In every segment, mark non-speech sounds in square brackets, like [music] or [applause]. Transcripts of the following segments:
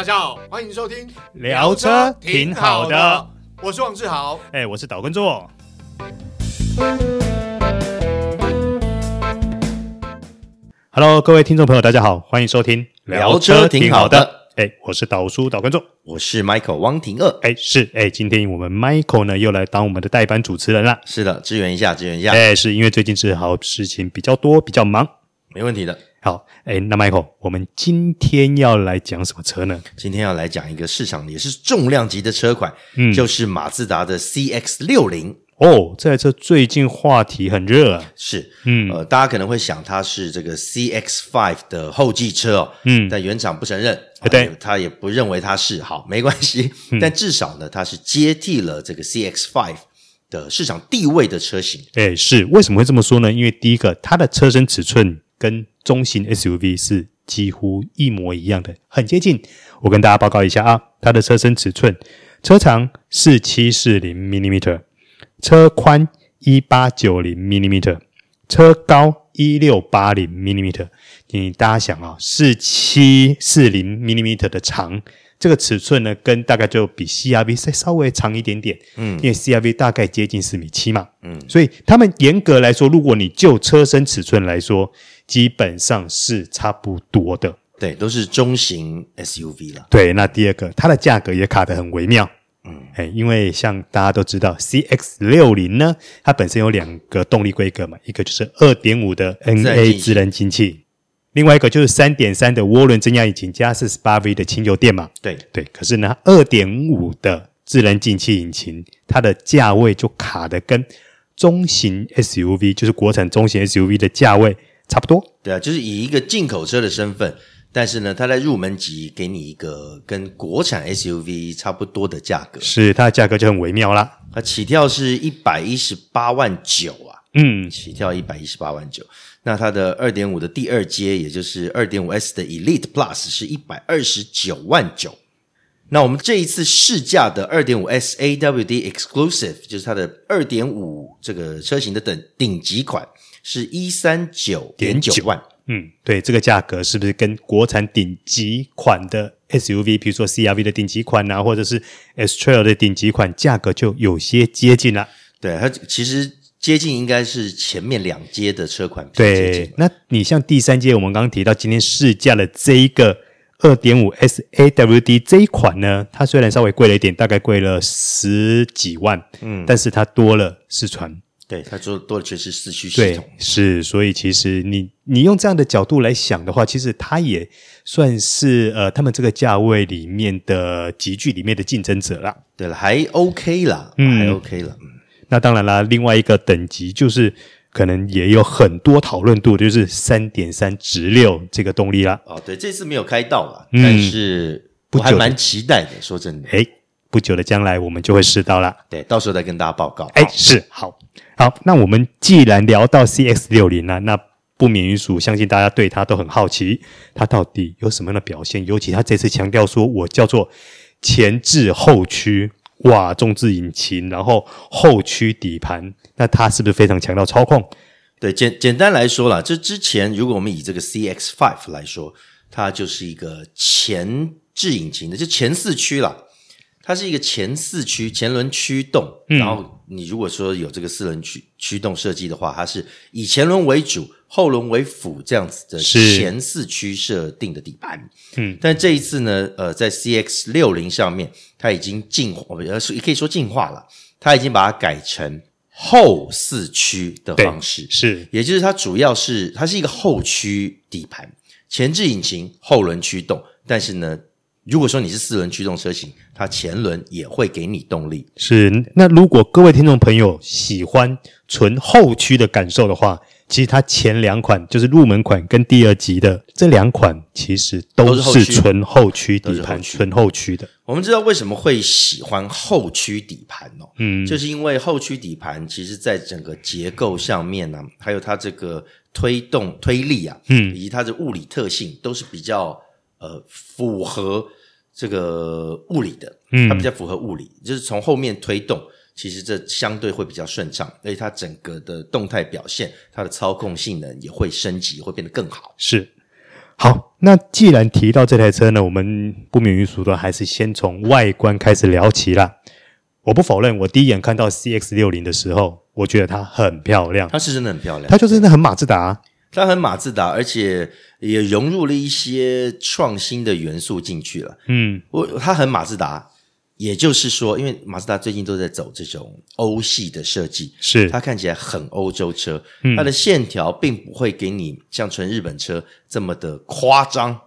大家好，欢迎收听聊车挺好的，我是王志豪，哎，我是导观众。Hello，各位听众朋友，大家好，欢迎收听聊车挺好的。哎，我是导叔导观众，我是 Michael 汪廷二。哎，是哎，今天我们 Michael 呢又来当我们的代班主持人了。是的，支援一下，支援一下。哎，是因为最近志豪事情比较多，比较忙，没问题的。好，哎，那 Michael，我们今天要来讲什么车呢？今天要来讲一个市场也是重量级的车款，嗯，就是马自达的 CX 六零。哦，这台车最近话题很热啊。是，嗯，呃，大家可能会想它是这个 CX Five 的后继车哦，嗯，但原厂不承认，对、呃，他也不认为它是，好，没关系，嗯、但至少呢，它是接替了这个 CX Five 的市场地位的车型。哎，是，为什么会这么说呢？因为第一个，它的车身尺寸跟中型 SUV 是几乎一模一样的，很接近。我跟大家报告一下啊，它的车身尺寸，车长四七四零 millimeter。车宽一八九零 millimeter，车高一六八零 millimeter。你大家想啊，四七四零 millimeter 的长，这个尺寸呢，跟大概就比 CRV 再稍微长一点点。嗯，因为 CRV 大概接近四米七嘛。嗯，所以他们严格来说，如果你就车身尺寸来说，基本上是差不多的。对，都是中型 SUV 了。对，那第二个，它的价格也卡得很微妙。嗯，哎，因为像大家都知道，CX 六零呢，它本身有两个动力规格嘛，一个就是二点五的 NA 自然进气，另外一个就是三点三的涡轮增压引擎加四十八 V 的轻油电嘛。对对，可是呢，二点五的智能进气引擎，它的价位就卡得跟中型 SUV，就是国产中型 SUV 的价位差不多。对啊，就是以一个进口车的身份。但是呢，它在入门级给你一个跟国产 SUV 差不多的价格，是它的价格就很微妙啦。它起跳是一百一十八万九啊，嗯，起跳一百一十八万九。那它的二点五的第二阶，也就是二点五 S 的 Elite Plus 是一百二十九万九。那我们这一次试驾的二点五 S AWD Exclusive，就是它的二点五这个车型的等顶级款，是一三九点九万。嗯，对，这个价格是不是跟国产顶级款的 SUV，比如说 CRV 的顶级款啊，或者是 S-Trail 的顶级款，价格就有些接近了？对，它其实接近应该是前面两阶的车款。对，那你像第三阶，我们刚刚提到今天试驾的这一个二点五 S AWD 这一款呢，它虽然稍微贵了一点，大概贵了十几万，嗯，但是它多了四传。对，它做多的全是四驱系统，是，所以其实你你用这样的角度来想的话，其实它也算是呃，他们这个价位里面的级距里面的竞争者啦。对了，还 OK 啦，嗯，还 OK 了。嗯，那当然啦，另外一个等级就是可能也有很多讨论度，就是三点三直六这个动力啦。哦，对，这次没有开到了，嗯，但是我还蛮期待的。说真的，诶不久的将来我们就会试到了。对，到时候再跟大家报告。诶是好。好，那我们既然聊到 CX 六零了，那不免于俗，相信大家对它都很好奇，它到底有什么样的表现？尤其它这次强调说，我叫做前置后驱，哇，中置引擎，然后后驱底盘，那它是不是非常强调操控？对，简简单来说啦，这之前如果我们以这个 CX Five 来说，它就是一个前置引擎的，就前四驱啦。它是一个前四驱前轮驱动，嗯，然后你如果说有这个四轮驱驱动设计的话，它是以前轮为主，后轮为辅这样子的前四驱设定的底盘。嗯，但这一次呢，呃，在 CX 六零上面，它已经进化，呃，也可以说进化了，它已经把它改成后四驱的方式，是，也就是它主要是它是一个后驱底盘，前置引擎，后轮驱动，但是呢。如果说你是四轮驱动车型，它前轮也会给你动力。是，那如果各位听众朋友喜欢纯后驱的感受的话，其实它前两款就是入门款跟第二级的这两款，其实都是纯后驱底盘，纯后驱的。我们知道为什么会喜欢后驱底盘哦？嗯，就是因为后驱底盘其实在整个结构上面呢、啊，还有它这个推动推力啊，嗯，以及它的物理特性都是比较。呃，符合这个物理的，嗯，它比较符合物理，就是从后面推动，其实这相对会比较顺畅，而且它整个的动态表现，它的操控性能也会升级，会变得更好。是，好，那既然提到这台车呢，我们不免于俗的，还是先从外观开始聊起啦。我不否认，我第一眼看到 CX 六零的时候，我觉得它很漂亮，它是真的很漂亮，它就真的很马自达啊，它很马自达，而且也融入了一些创新的元素进去了。嗯，我它很马自达。也就是说，因为马自达最近都在走这种欧系的设计，是。它看起来很欧洲车，嗯、它的线条并不会给你像纯日本车这么的夸张，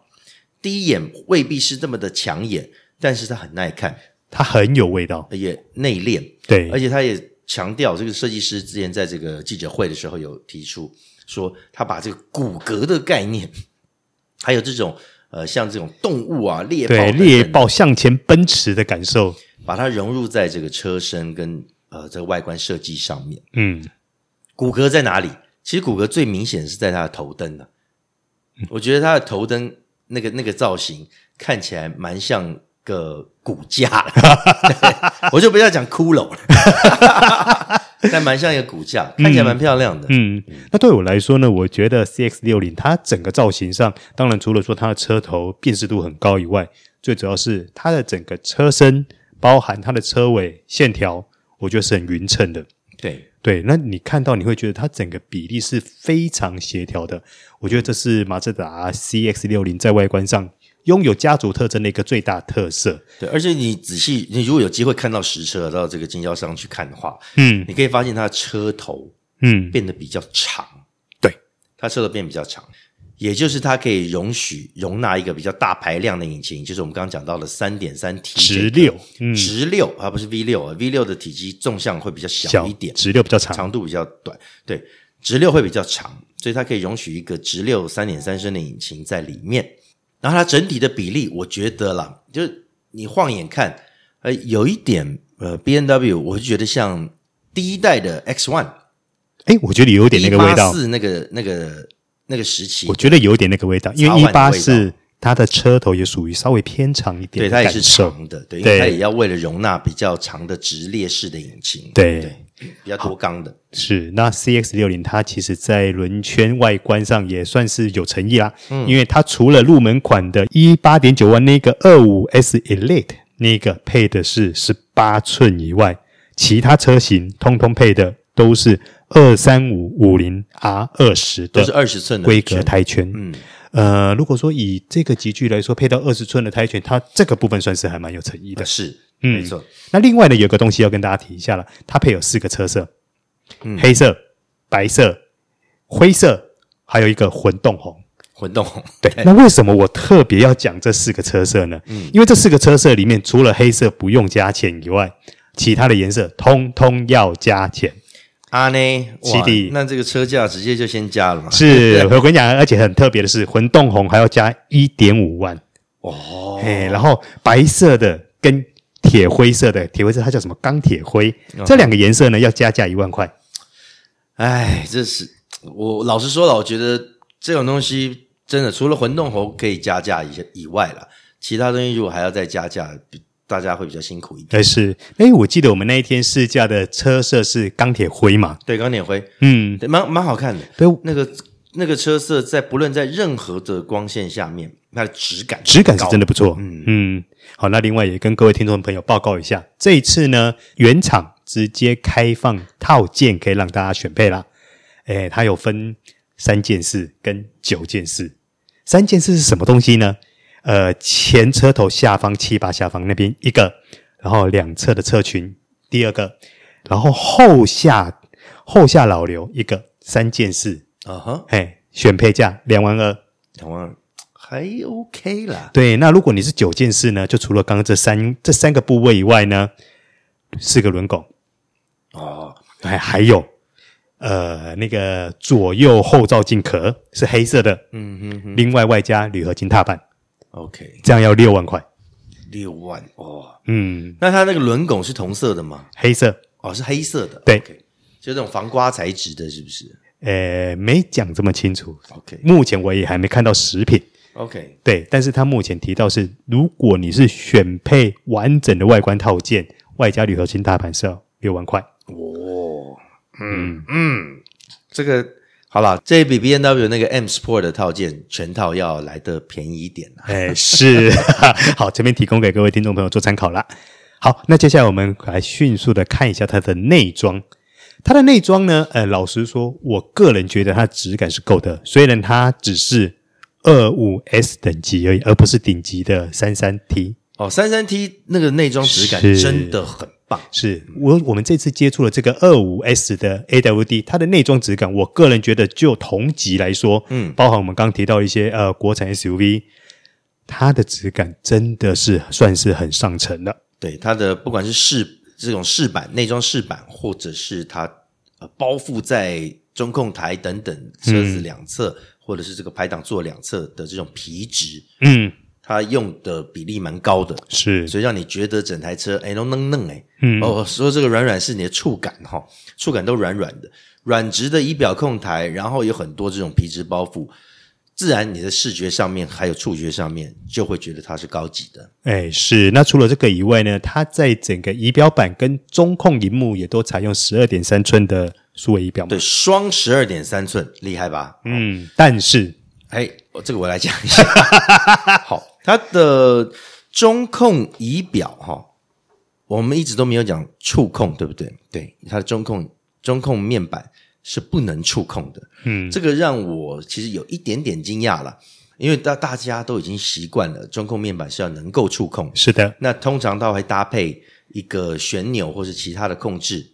第一眼未必是这么的抢眼，但是它很耐看，它很有味道，也内敛，对，而且它也强调这个设计师之前在这个记者会的时候有提出说，他把这个骨骼的概念，还有这种。呃，像这种动物啊，猎豹对猎豹向前奔驰的感受，把它融入在这个车身跟呃这个外观设计上面。嗯，骨骼在哪里？其实骨骼最明显是在它的头灯的、我觉得它的头灯那个那个造型看起来蛮像个骨架，[laughs] 我就不要讲骷髅了。[laughs] 但蛮像一个骨架，看起来蛮漂亮的。嗯，嗯，那对我来说呢，我觉得 CX 六零它整个造型上，当然除了说它的车头辨识度很高以外，最主要是它的整个车身，包含它的车尾线条，我觉得是很匀称的。对对，那你看到你会觉得它整个比例是非常协调的。我觉得这是马自达 CX 六零在外观上。拥有家族特征的一个最大特色，对，而且你仔细，你如果有机会看到实车到这个经销商去看的话，嗯，你可以发现它的车头，嗯，变得比较长，对，它车头变得比较长，也就是它可以容许容纳一个比较大排量的引擎，就是我们刚刚讲到的三点三 T 直六，直六，而不是 V 六啊，V 六的体积纵向会比较小一点，直六比较长，长度比较短，对，直六会比较长，所以它可以容许一个直六三点三升的引擎在里面。然后它整体的比例，我觉得啦，就是你晃眼看，呃，有一点呃，B N W，我就觉得像第一代的 X One，哎，我觉得有点那个味道，是那个那个那个时期，我觉得有点那个味道，因为一八四它的车头也属于稍微偏长一点，对，它也是长的，对，因为它也要为了容纳比较长的直列式的引擎，对。对比较多缸的是，那 CX 六零它其实在轮圈外观上也算是有诚意啦，嗯，因为它除了入门款的一八点九万那个二五 S Elite 那个配的是十八寸以外，其他车型通通配的都是二三五五零 R 二十的，都是二十寸的规格胎圈，嗯。呃，如果说以这个级距来说，配到二十寸的胎圈，它这个部分算是还蛮有诚意的。是，嗯，没错。那另外呢，有个东西要跟大家提一下了，它配有四个车色，嗯，黑色、白色、灰色，还有一个混动红。混动红，对。那为什么我特别要讲这四个车色呢？嗯，因为这四个车色里面，除了黑色不用加钱以外，其他的颜色通通要加钱。啊呢，哇，那这个车价直接就先加了嘛？是，我跟你讲，而且很特别的是，混动红还要加一点五万哦。嘿，然后白色的跟铁灰色的，铁灰色它叫什么？钢铁灰，哦、这两个颜色呢要加价一万块。哎，这是 [tsk] 我老实说了，我觉得这种东西真的除了混动猴可以加价以以外了，其他东西如果还要再加价。大家会比较辛苦一点。但是，哎，我记得我们那一天试驾的车色是钢铁灰嘛？对，钢铁灰，嗯，对，蛮蛮好看的。对，那个那个车色在不论在任何的光线下面，它的质感质感是真的不错。嗯嗯，好，那另外也跟各位听众朋友报告一下，这一次呢，原厂直接开放套件可以让大家选配啦。哎，它有分三件事跟九件事。三件事是什么东西呢？呃，前车头下方气阀下方那边一个，然后两侧的侧裙第二个，然后后下后下老刘一个三件事啊哈，嘿、uh，huh. 选配价两万二，两万二还 OK 啦。对，那如果你是九件事呢，就除了刚刚这三这三个部位以外呢，四个轮拱哦，还、uh. 还有呃那个左右后照镜壳是黑色的，嗯嗯嗯，另外外加铝合金踏板。OK，这样要六万块，六万哦，嗯，那它那个轮拱是同色的吗？黑色。哦，是黑色的，对，okay. 就这种防刮材质的，是不是？呃，没讲这么清楚，OK，目前我也还没看到食品，OK，对，但是他目前提到是，如果你是选配完整的外观套件，外加铝合金大板是要六万块，哦，嗯嗯，这个。好了，这比 B N W 那个 M Sport 的套件全套要来的便宜一点。哎，是，[laughs] 好，这边提供给各位听众朋友做参考啦。好，那接下来我们来迅速的看一下它的内装。它的内装呢，呃，老实说，我个人觉得它质感是够的，虽然它只是二五 S 等级而已，而不是顶级的三三 T。哦，三三 T 那个内装质感真的很棒。是我我们这次接触了这个二五 S 的 AWD，它的内装质感，我个人觉得就同级来说，嗯，包含我们刚刚提到一些呃国产 SUV，它的质感真的是算是很上乘的。对它的不管是饰这种饰板、内装饰板，或者是它呃包覆在中控台等等车子两侧，嗯、或者是这个排挡座两侧的这种皮质，嗯。它用的比例蛮高的，是，所以让你觉得整台车哎都嫩嫩哎，嗯，哦，说这个软软是你的触感哈、哦，触感都软软的，软质的仪表控台，然后有很多这种皮质包覆，自然你的视觉上面还有触觉上面就会觉得它是高级的，哎，是。那除了这个以外呢，它在整个仪表板跟中控荧幕也都采用十二点三寸的数位仪表，对，双十二点三寸，厉害吧？嗯，但是，哎，我这个我来讲一下，[laughs] 好。它的中控仪表哈，我们一直都没有讲触控，对不对？对，它的中控中控面板是不能触控的。嗯，这个让我其实有一点点惊讶了，因为大大家都已经习惯了中控面板是要能够触控。是的，那通常它会搭配一个旋钮或是其他的控制。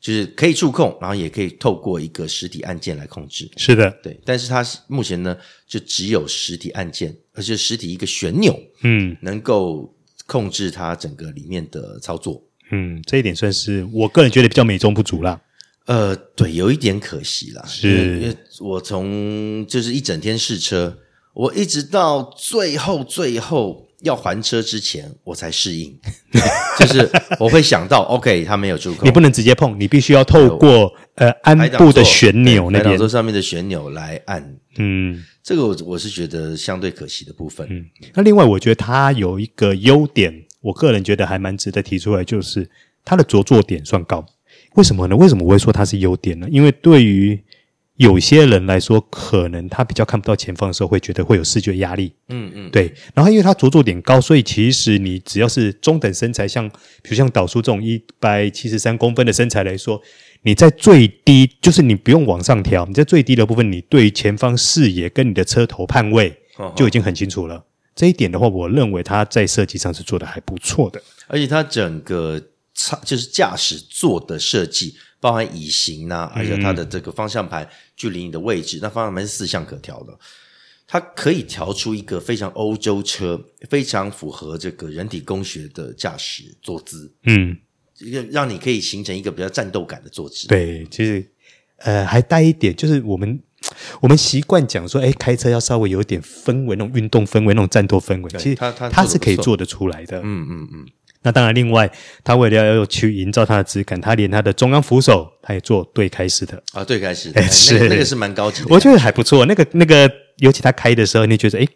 就是可以触控，然后也可以透过一个实体按键来控制。是的，对。但是它目前呢，就只有实体按键，而且实体一个旋钮，嗯，能够控制它整个里面的操作。嗯，这一点算是我个人觉得比较美中不足啦。呃，对，有一点可惜啦。是，因为我从就是一整天试车，我一直到最后最后。要还车之前，我才适应，[laughs] 就是我会想到，OK，它没有触控，你不能直接碰，你必须要透过呃安部的旋钮那边，座上面的旋钮来按。嗯，这个我我是觉得相对可惜的部分。嗯，那另外我觉得它有一个优点，我个人觉得还蛮值得提出来，就是它的着座点算高。为什么呢？为什么我会说它是优点呢？因为对于有些人来说，可能他比较看不到前方的时候，会觉得会有视觉压力。嗯嗯，对。然后，因为它着重点高，所以其实你只要是中等身材，像比如像导叔这种一百七十三公分的身材来说，你在最低，就是你不用往上调，你在最低的部分，你对前方视野跟你的车头判位就已经很清楚了。这一点的话，我认为它在设计上是做得还不错的，而且它整个差就是驾驶座的设计。包含椅型呐、啊，而且它的这个方向盘距离你的位置，嗯、那方向盘是四项可调的，它可以调出一个非常欧洲车、非常符合这个人体工学的驾驶坐姿，嗯，一个让你可以形成一个比较战斗感的坐姿。对，其实呃还带一点，就是我们我们习惯讲说，哎，开车要稍微有点氛围，那种运动氛围，那种战斗氛围，其实它它它是可以做得出来的。嗯嗯嗯。嗯那当然，另外，他为了要去营造它的质感，他连它的中央扶手，他也做对开式的啊，对开式的，是、那个、那个是蛮高级的，我觉得还不错。那个那个，尤其他开的时候，你觉得诶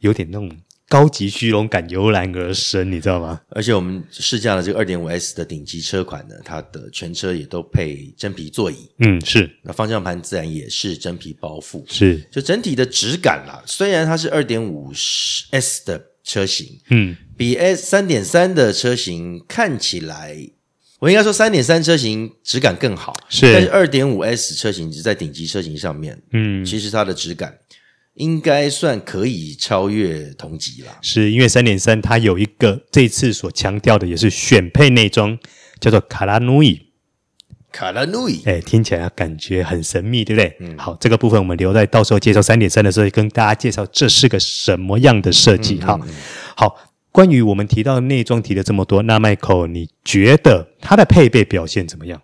有点那种高级虚荣感油然而生，你知道吗？而且我们试驾了这个二点五 S 的顶级车款呢，它的全车也都配真皮座椅，嗯，是。那方向盘自然也是真皮包覆，是。就整体的质感啦，虽然它是二点五 S 的车型，嗯。比 S 三点三的车型看起来，我应该说三点三车型质感更好，是。但是二点五 S 车型只在顶级车型上面，嗯，其实它的质感应该算可以超越同级了。是因为三点三它有一个这次所强调的也是选配内装，叫做卡拉努伊。卡拉努伊，哎，听起来感觉很神秘，对不对？嗯。好，这个部分我们留在到时候介绍三点三的时候，跟大家介绍这是个什么样的设计。哈、嗯，好。关于我们提到的内装提了这么多，那 Michael，你觉得它的配备表现怎么样？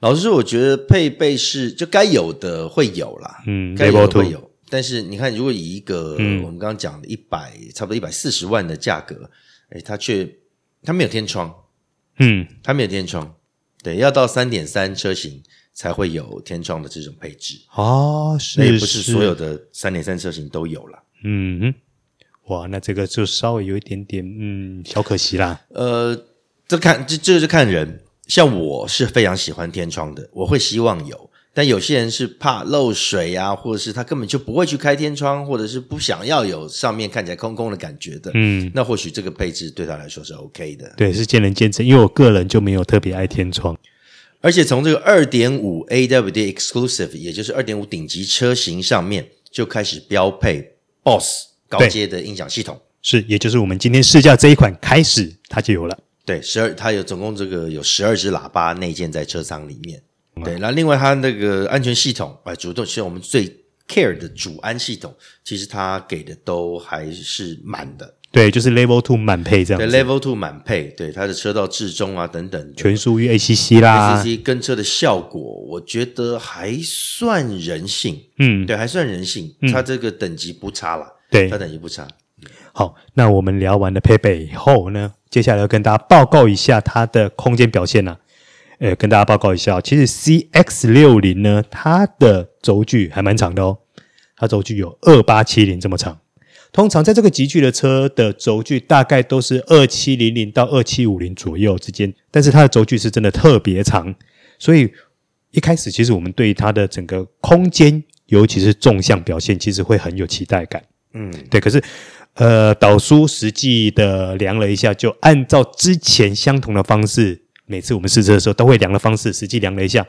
老实说，我觉得配备是就该有的会有啦，嗯，该有的会有。但是你看，如果以一个、嗯、我们刚刚讲的一百差不多一百四十万的价格，诶它却它没有天窗，嗯，它没有天窗，对，要到三点三车型才会有天窗的这种配置哦，是，那也不是所有的三点三车型都有了，嗯。哇，那这个就稍微有一点点，嗯，小可惜啦。呃，这看这这个是看人，像我是非常喜欢天窗的，我会希望有，但有些人是怕漏水啊，或者是他根本就不会去开天窗，或者是不想要有上面看起来空空的感觉的。嗯，那或许这个配置对他来说是 OK 的。对，是见仁见智，因为我个人就没有特别爱天窗。而且从这个二点五 AWD Exclusive，也就是二点五顶级车型上面就开始标配 BOSS 高阶的音响系统，是，也就是我们今天试驾这一款开始它就有了。对，十二，它有总共这个有十二只喇叭内建在车舱里面。嗯、对，那另外它那个安全系统，哎，主动其实我们最 care 的主安系统，其实它给的都还是满的。对，就是 Level Two 满配这样。对，Level Two 满配，对它的车道至中啊等等，全速域 ACC 啦，ACC 跟车的效果，我觉得还算人性。嗯，对，还算人性，它这个等级不差啦。对，发展也不差。好，那我们聊完了配备以后呢，接下来要跟大家报告一下它的空间表现呢、啊。呃，跟大家报告一下，其实 CX 六零呢，它的轴距还蛮长的哦，它轴距有二八七零这么长。通常在这个级距的车的轴距大概都是二七零零到二七五零左右之间，但是它的轴距是真的特别长，所以一开始其实我们对它的整个空间，尤其是纵向表现，其实会很有期待感。嗯，对。可是，呃，导叔实际的量了一下，就按照之前相同的方式，每次我们试车的时候都会量的方式，实际量了一下，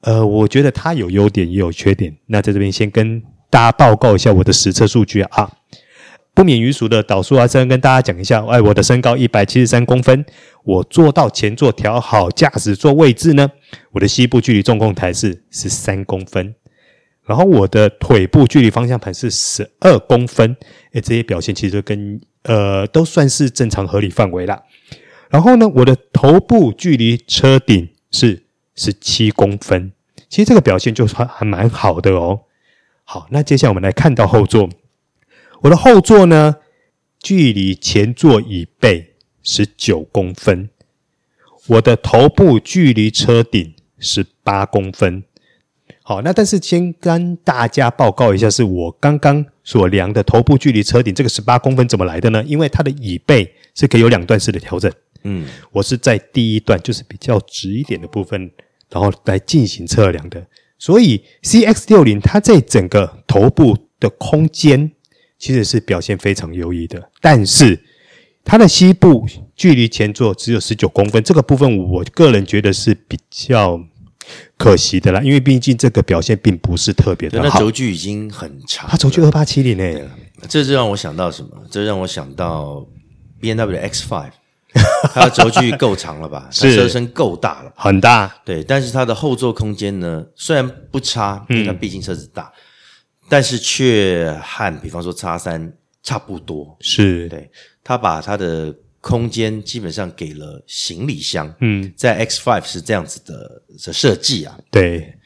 呃，我觉得它有优点也有缺点。那在这边先跟大家报告一下我的实车数据啊。不免于俗的导数啊，先跟大家讲一下。哎，我的身高一百七十三公分，我坐到前座调好驾驶座位置呢，我的膝部距离中控台是十三公分，然后我的腿部距离方向盘是十二公分。哎，这些表现其实跟呃都算是正常合理范围啦。然后呢，我的头部距离车顶是十七公分，其实这个表现就还还蛮好的哦。好，那接下来我们来看到后座。我的后座呢，距离前座椅背十九公分，我的头部距离车顶十八公分。好，那但是先跟大家报告一下，是我刚刚所量的头部距离车顶这个十八公分怎么来的呢？因为它的椅背是可以有两段式的调整。嗯，我是在第一段，就是比较直一点的部分，然后来进行测量的。所以 CX 六零它在整个头部的空间。其实是表现非常优异的，但是它的膝部距离前座只有十九公分，这个部分我个人觉得是比较可惜的啦，因为毕竟这个表现并不是特别的好。那轴距已经很长，它轴距二八七零诶，这就让我想到什么？这让我想到 B N W X Five，[laughs] 它的轴距够长了吧？是车身够大了，很大。对，但是它的后座空间呢，虽然不差，因为它毕竟车子大。嗯但是却和比方说叉三差不多，是对，它把它的空间基本上给了行李箱，嗯，在 X Five 是这样子的的设计啊，对，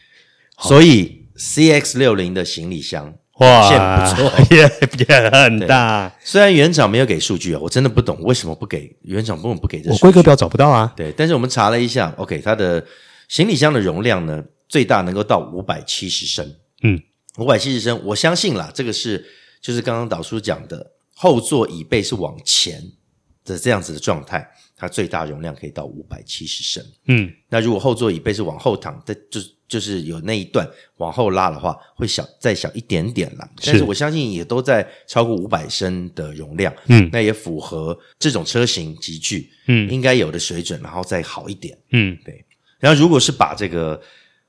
所以 CX 六零的行李箱哇，不错，[laughs] 也也很大。虽然原厂没有给数据啊，我真的不懂为什么不给原厂，根本不给这？我规格表找不到啊。对，但是我们查了一下，OK，它的行李箱的容量呢，最大能够到五百七十升，嗯。五百七十升，我相信啦，这个是就是刚刚导叔讲的，后座椅背是往前的这样子的状态，它最大容量可以到五百七十升。嗯，那如果后座椅背是往后躺，的就就是有那一段往后拉的话，会小再小一点点啦。但是我相信也都在超过五百升的容量。嗯，那也符合这种车型级距，嗯，应该有的水准，然后再好一点。嗯，对。然后如果是把这个。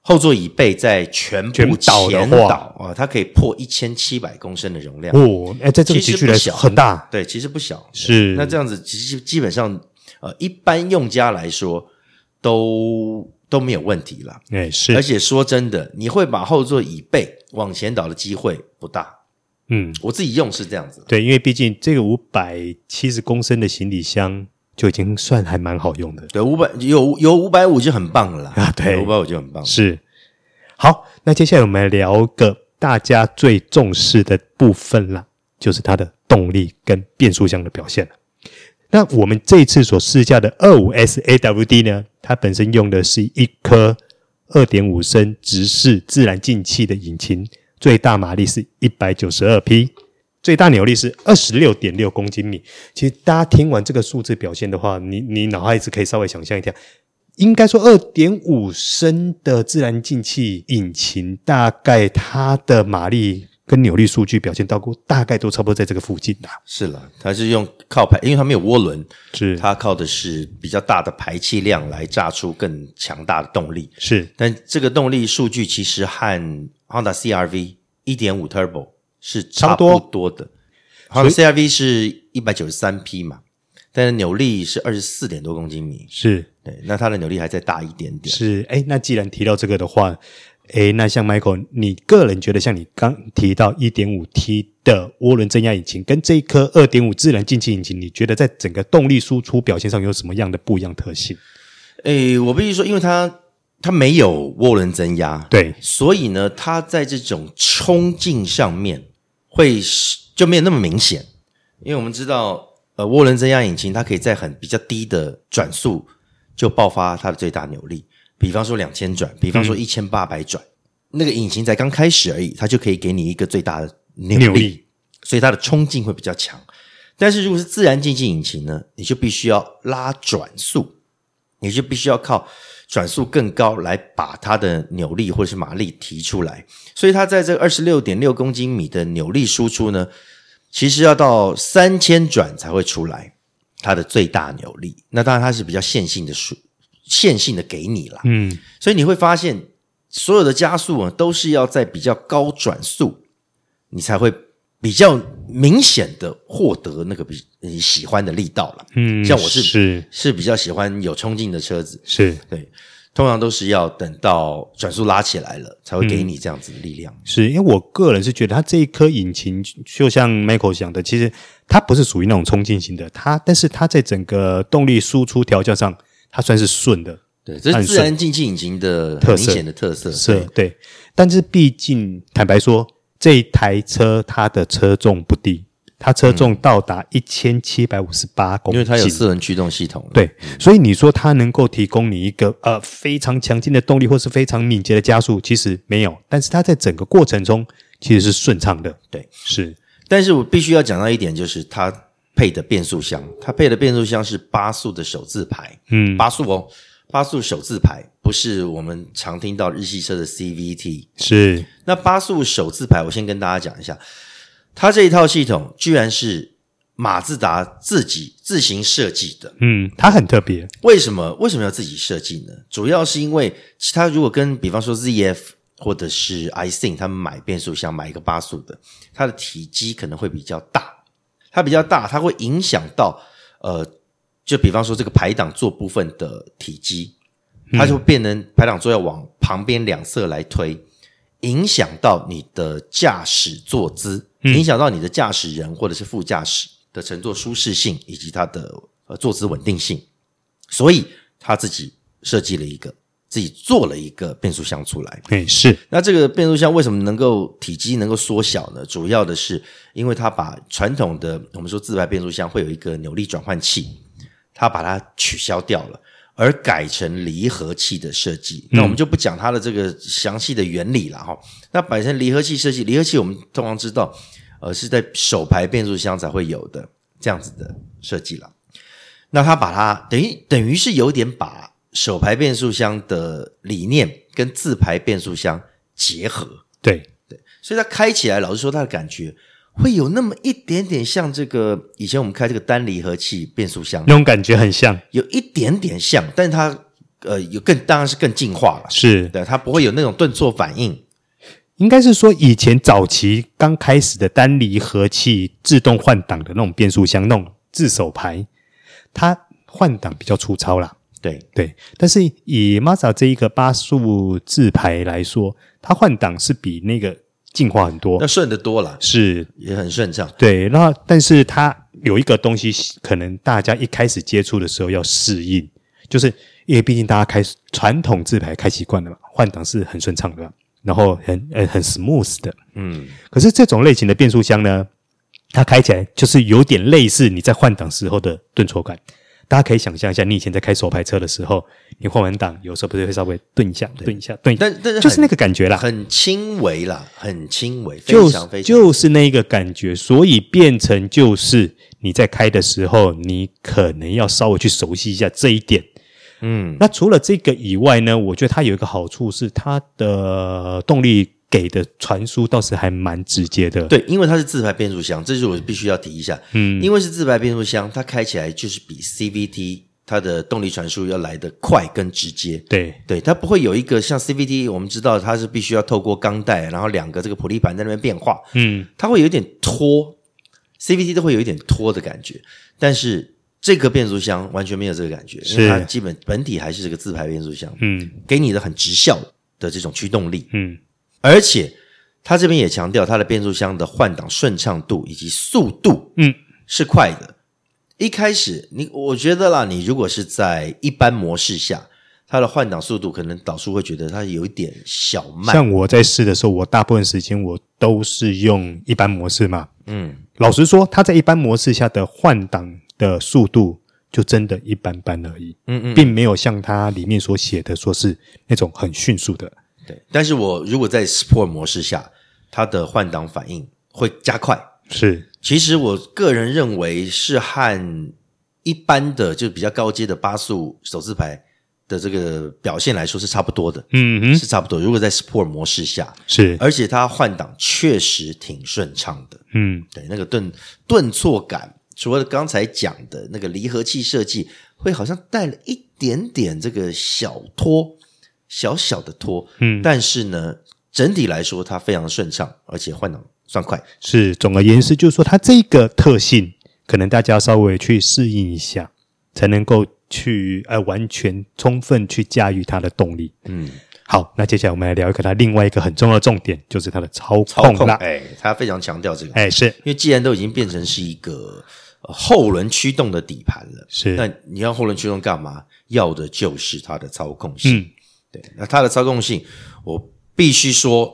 后座椅背在全部前倒啊，它可以破一千七百公升的容量哦，哎，在这个级距来小很大，对，其实不小。是那这样子，其实基本上呃，一般用家来说都都没有问题了。哎，是。而且说真的，你会把后座椅背往前倒的机会不大。嗯，我自己用是这样子。对，因为毕竟这个五百七十公升的行李箱。就已经算还蛮好用的，对，五百有有五百五就很棒了啦啊，对，五百五就很棒。是，好，那接下来我们来聊个大家最重视的部分啦，就是它的动力跟变速箱的表现了。那我们这一次所试驾的二五 S AWD 呢，它本身用的是一颗二点五升直式自然进气的引擎，最大马力是一百九十二匹。最大扭力是二十六点六公斤米。其实大家听完这个数字表现的话，你你脑海只可以稍微想象一下，应该说二点五升的自然进气引擎，大概它的马力。跟扭力数据表现到过，大概都差不多在这个附近的。是了，它是用靠排，因为它没有涡轮，是它靠的是比较大的排气量来榨出更强大的动力。是，但这个动力数据其实和 Honda CRV 一点五 Turbo 是差不多的。Honda CRV 是一百九十三匹嘛，但是扭力是二十四点多公斤米。是对，那它的扭力还再大一点点。是，哎，那既然提到这个的话。诶，那像 Michael，你个人觉得像你刚提到一点五 T 的涡轮增压引擎跟这一颗二点五自然进气引擎，你觉得在整个动力输出表现上有什么样的不一样特性？诶，我必须说，因为它它没有涡轮增压，对，所以呢，它在这种冲劲上面会就没有那么明显。因为我们知道，呃，涡轮增压引擎它可以在很比较低的转速就爆发它的最大扭力。比方说两千转，比方说一千八百转，那个引擎才刚开始而已，它就可以给你一个最大的扭力，扭力，所以它的冲劲会比较强。但是如果是自然进气引擎呢，你就必须要拉转速，你就必须要靠转速更高来把它的扭力或者是马力提出来。所以它在这二十六点六公斤米的扭力输出呢，其实要到三千转才会出来它的最大扭力。那当然它是比较线性的输。线性的给你了，嗯，所以你会发现，所有的加速啊，都是要在比较高转速，你才会比较明显的获得那个比你喜欢的力道了。嗯，像我是是是比较喜欢有冲劲的车子，是对，通常都是要等到转速拉起来了，才会给你这样子的力量。嗯、是因为我个人是觉得，它这一颗引擎就像 Michael 讲的，其实它不是属于那种冲劲型的，它但是它在整个动力输出调教上。它算是顺的，对，这是自然进气引擎的很明显的特色，是，对。但是毕竟坦白说，这一台车它的车重不低，它车重到达一千七百五十八公斤，因为它有四轮驱动系统。对，所以你说它能够提供你一个呃非常强劲的动力，或是非常敏捷的加速，其实没有。但是它在整个过程中其实是顺畅的，对，是。但是我必须要讲到一点，就是它。配的变速箱，它配的变速箱是八速的手自排，嗯，八速哦，八速手自排，不是我们常听到日系车的 CVT，是。那八速手自排，我先跟大家讲一下，它这一套系统居然是马自达自己自行设计的，嗯，它很特别。为什么？为什么要自己设计呢？主要是因为其他如果跟比方说 ZF 或者是 iThink 他们买变速箱买一个八速的，它的体积可能会比较大。它比较大，它会影响到呃，就比方说这个排档座部分的体积，它就会变成排档座要往旁边两侧来推，影响到你的驾驶坐姿，影响到你的驾驶人或者是副驾驶的乘坐舒适性以及它的呃坐姿稳定性，所以他自己设计了一个。自己做了一个变速箱出来，哎，是。那这个变速箱为什么能够体积能够缩小呢？主要的是因为它把传统的我们说自排变速箱会有一个扭力转换器，它把它取消掉了，而改成离合器的设计。那我们就不讲它的这个详细的原理了哈。那摆成离合器设计，离合器我们通常知道，呃，是在手排变速箱才会有的这样子的设计了。那它把它等于等于是有点把。手排变速箱的理念跟自排变速箱结合，对对，所以它开起来，老实说，它的感觉会有那么一点点像这个以前我们开这个单离合器变速箱。那种感觉，很像，有一点点像，但是它呃有更当然是更进化了，是。对，它不会有那种顿挫反应，应该是说以前早期刚开始的单离合器自动换挡的那种变速箱，那种自手排，它换挡比较粗糙啦。对。对，但是以 Mazda 这一个八速自排来说，它换挡是比那个进化很多，那顺得多了，是也很顺畅。对，那但是它有一个东西，可能大家一开始接触的时候要适应，就是因为毕竟大家开传统自排开习惯了嘛，换挡是很顺畅的，然后很呃很 smooth 的，嗯。可是这种类型的变速箱呢，它开起来就是有点类似你在换挡时候的顿挫感。大家可以想象一下，你以前在开手排车的时候，你换完档，有时候不是会稍微顿一下、顿一下、顿一下，但但是就是那个感觉啦，很轻微啦，很轻微，就非常非常就是那个感觉，所以变成就是你在开的时候，你可能要稍微去熟悉一下这一点，嗯，那除了这个以外呢，我觉得它有一个好处是它的动力给的传输倒是还蛮直接的。对，因为它是自排变速箱，这是我必须要提一下。嗯，因为是自排变速箱，它开起来就是比 CVT 它的动力传输要来得快跟直接。对，对，它不会有一个像 CVT，我们知道它是必须要透过钢带，然后两个这个普利盘在那边变化。嗯，它会有一点拖，CVT 都会有一点拖的感觉，但是。这个变速箱完全没有这个感觉，因为它基本本体还是这个自排变速箱，嗯，给你的很直效的这种驱动力，嗯，而且它这边也强调它的变速箱的换挡顺畅度以及速度，嗯，是快的。一开始你我觉得啦，你如果是在一般模式下，它的换挡速度可能导数会觉得它有一点小慢。像我在试的时候，我大部分时间我都是用一般模式嘛，嗯，老实说，它在一般模式下的换挡。的速度就真的一般般而已，嗯嗯，并没有像它里面所写的说是那种很迅速的。对，但是我如果在 Sport 模式下，它的换挡反应会加快。是，其实我个人认为是和一般的就比较高阶的八速手自排的这个表现来说是差不多的。嗯嗯，是差不多。如果在 Sport 模式下，是，而且它换挡确实挺顺畅的。嗯，对，那个顿顿挫感。除了刚才讲的那个离合器设计，会好像带了一点点这个小拖，小小的拖，嗯，但是呢，整体来说它非常顺畅，而且换挡算快。是，总而言之，就是说它这个特性，可能大家稍微去适应一下，才能够去呃完全充分去驾驭它的动力。嗯，好，那接下来我们来聊一个它另外一个很重要的重点，就是它的操控了。哎，它非常强调这个，哎，是因为既然都已经变成是一个。后轮驱动的底盘了，是。那你要后轮驱动干嘛？要的就是它的操控性。嗯，对。那它的操控性，我必须说，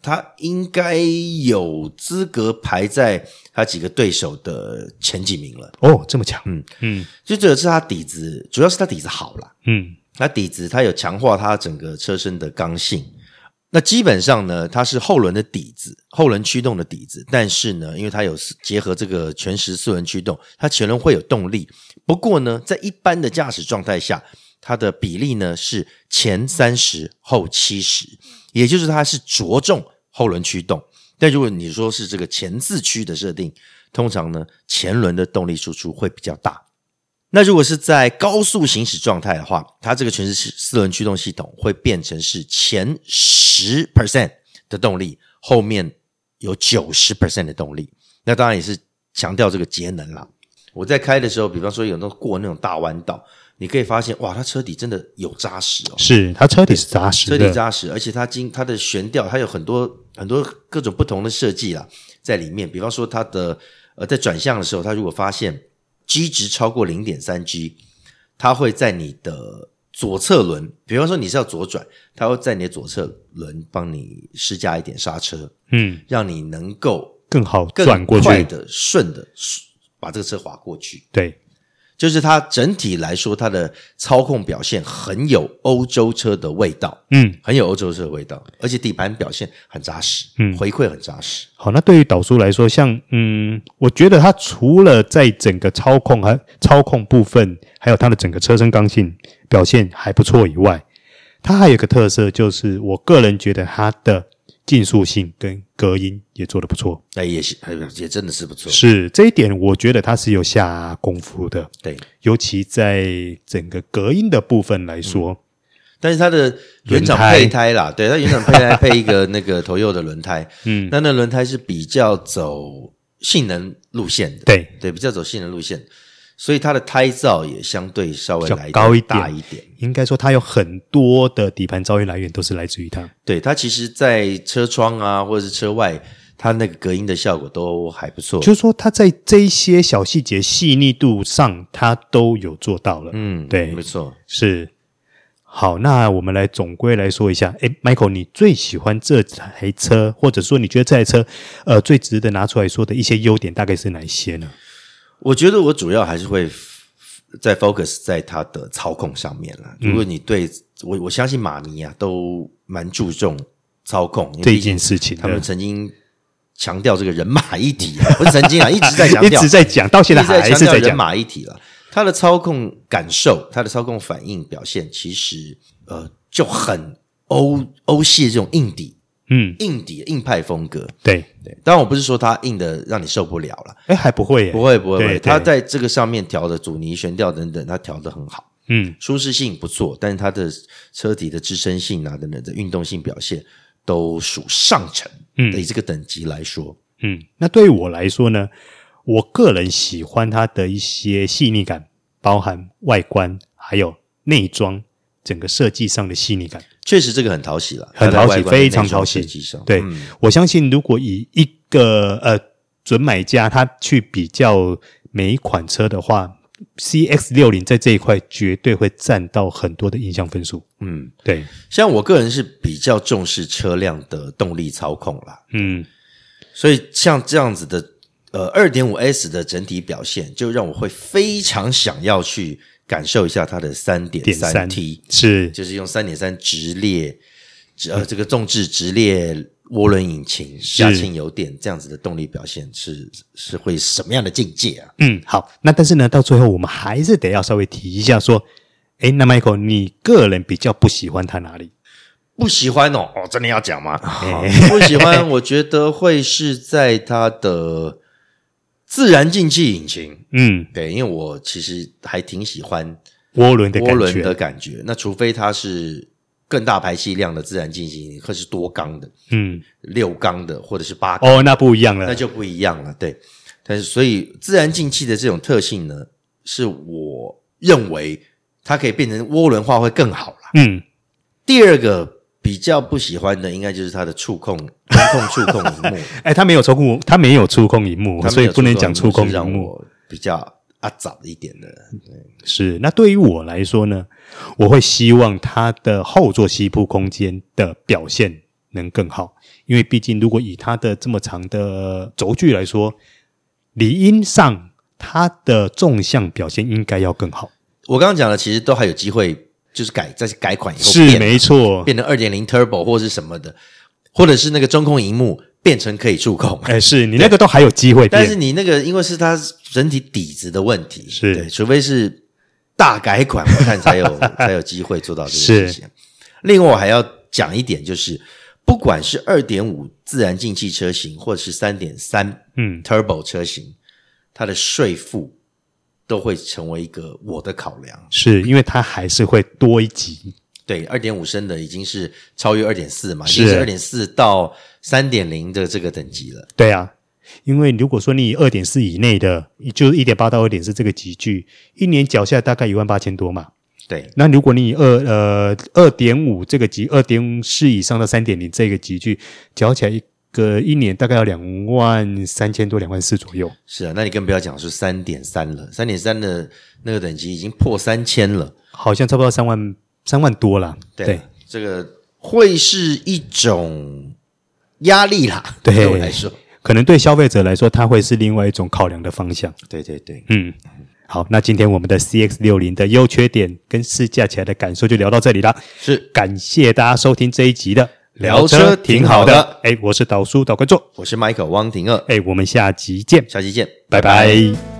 它应该有资格排在它几个对手的前几名了。哦，这么强。嗯嗯，就这个是它底子，主要是它底子好了。嗯，它底子它有强化它整个车身的刚性。那基本上呢，它是后轮的底子，后轮驱动的底子。但是呢，因为它有结合这个全时四轮驱动，它前轮会有动力。不过呢，在一般的驾驶状态下，它的比例呢是前三十后七十，也就是它是着重后轮驱动。但如果你说是这个前四驱的设定，通常呢前轮的动力输出会比较大。那如果是在高速行驶状态的话，它这个全时四轮驱动系统会变成是前十 percent 的动力，后面有九十 percent 的动力。那当然也是强调这个节能啦。我在开的时候，比方说有那过那种大弯道，你可以发现哇，它车底真的有扎实哦。是，它车底是扎实的，车底扎实，而且它经它的悬吊，它有很多很多各种不同的设计啦，在里面。比方说它的呃，在转向的时候，它如果发现 G 值超过零点三 G，它会在你的左侧轮，比方说你是要左转，它会在你的左侧轮帮你施加一点刹车，嗯，让你能够更好转过去，更快的顺的把这个车滑过去，对。就是它整体来说，它的操控表现很有欧洲车的味道，嗯，很有欧洲车的味道，而且底盘表现很扎实，嗯，回馈很扎实。好，那对于导叔来说，像嗯，我觉得它除了在整个操控和操控部分，还有它的整个车身刚性表现还不错以外，它还有一个特色，就是我个人觉得它的。竞速性跟隔音也做得不错，那也是，也真的是不错。是这一点，我觉得它是有下功夫的。对，尤其在整个隔音的部分来说，嗯、但是它的原厂配胎啦，对，它原厂配胎配一个那个 Toyota 的轮胎，嗯，那那轮胎是比较走性能路线的，对。对，比较走性能路线。所以它的胎噪也相对稍微来高一点，大一点。应该说，它有很多的底盘噪音来源都是来自于它。对，它其实，在车窗啊，或者是车外，它那个隔音的效果都还不错。就是说，它在这一些小细节细腻度上，它都有做到了。嗯，对，没错，是。好，那我们来总归来说一下。诶，Michael，你最喜欢这台车，或者说你觉得这台车，呃，最值得拿出来说的一些优点，大概是哪一些呢？我觉得我主要还是会在 focus 在它的操控上面了。如果你对我，我相信马迷啊都蛮注重操控这一件事情。他们曾经强调这个人马一体，不是曾经啊，[laughs] 一直在强调，一直在讲，到现在还是在讲人马一体了。它的操控感受，它的操控反应表现，其实呃就很欧欧系的这种硬底，嗯，硬底硬派风格。对。对，当然我不是说它硬的让你受不了了，哎，还不会耶，不会不会不会，它在这个上面调的阻尼、悬吊等等，它调的很好。嗯，舒适性不错，但是它的车体的支撑性啊等等的运动性表现都属上乘。嗯，以这个等级来说，嗯，那对于我来说呢，我个人喜欢它的一些细腻感，包含外观还有内装整个设计上的细腻感，确实这个很讨喜了，很讨喜，非常讨喜。对、嗯，我相信如果以一个呃准买家他去比较每一款车的话。CX 六零在这一块绝对会占到很多的印象分数。嗯，对，像我个人是比较重视车辆的动力操控啦。嗯，所以像这样子的呃二点五 S 的整体表现，就让我会非常想要去感受一下它的三点三 T，是就是用三点三直列，呃这个纵置直列。涡轮引擎加氢油电这样子的动力表现是是会什么样的境界啊？嗯，好，那但是呢，到最后我们还是得要稍微提一下说，诶，那 Michael，你个人比较不喜欢它哪里？不喜欢哦，哦，真的要讲吗？哦、不喜欢，我觉得会是在它的自然进气引擎。嗯，对，因为我其实还挺喜欢涡轮的涡轮的感觉。那除非它是。更大排气量的自然进气，或是多缸的，嗯，六缸的，或者是八缸，哦，那不一样了，那就不一样了，对。但是，所以自然进气的这种特性呢，是我认为它可以变成涡轮化会更好了。嗯，第二个比较不喜欢的，应该就是它的 [laughs] 触控触控触控屏幕。[laughs] 哎，它没有触控，它没有触控屏幕，所以不能讲触控屏幕，比较。啊，早一点的是。那对于我来说呢，我会希望它的后座吸附空间的表现能更好，因为毕竟如果以它的这么长的轴距来说，理应上它的纵向表现应该要更好。我刚刚讲的其实都还有机会，就是改在改款以后是没错，变成二点零 Turbo 或是什么的，或者是那个中控荧幕。变成可以触控，哎，是你那个都还有机会，但是你那个因为是它整体底子的问题，是。对，除非是大改款，我看才有 [laughs] 才有机会做到这个事情。另外，我还要讲一点，就是不管是二点五自然进气车型，或者是三点三嗯。Turbo 车型，它的税负都会成为一个我的考量，是因为它还是会多一级。对，二点五升的已经是超越二点四嘛，已经是二点四到三点零的这个等级了。对啊，因为如果说你二点四以内的，就是一点八到二点四这个级距，一年缴下大概一万八千多嘛。对，那如果你以二呃二点五这个级，二点四以上到三点零这个级距，缴起来一个一年大概要两万三千多，两万四左右。是啊，那你更不要讲是三点三了，三点三的那个等级已经破三千了，好像差不多三万。三万多了，对，对，这个会是一种压力啦。对，对我来说，可能对消费者来说，它会是另外一种考量的方向。对对对，嗯，好，那今天我们的 CX 六零的优缺点跟试驾起来的感受就聊到这里了。是，感谢大家收听这一集的聊车挺好的。哎，我是导叔导观众，我是 Michael 汪廷乐。哎，我们下集见，下集见，拜拜。拜拜。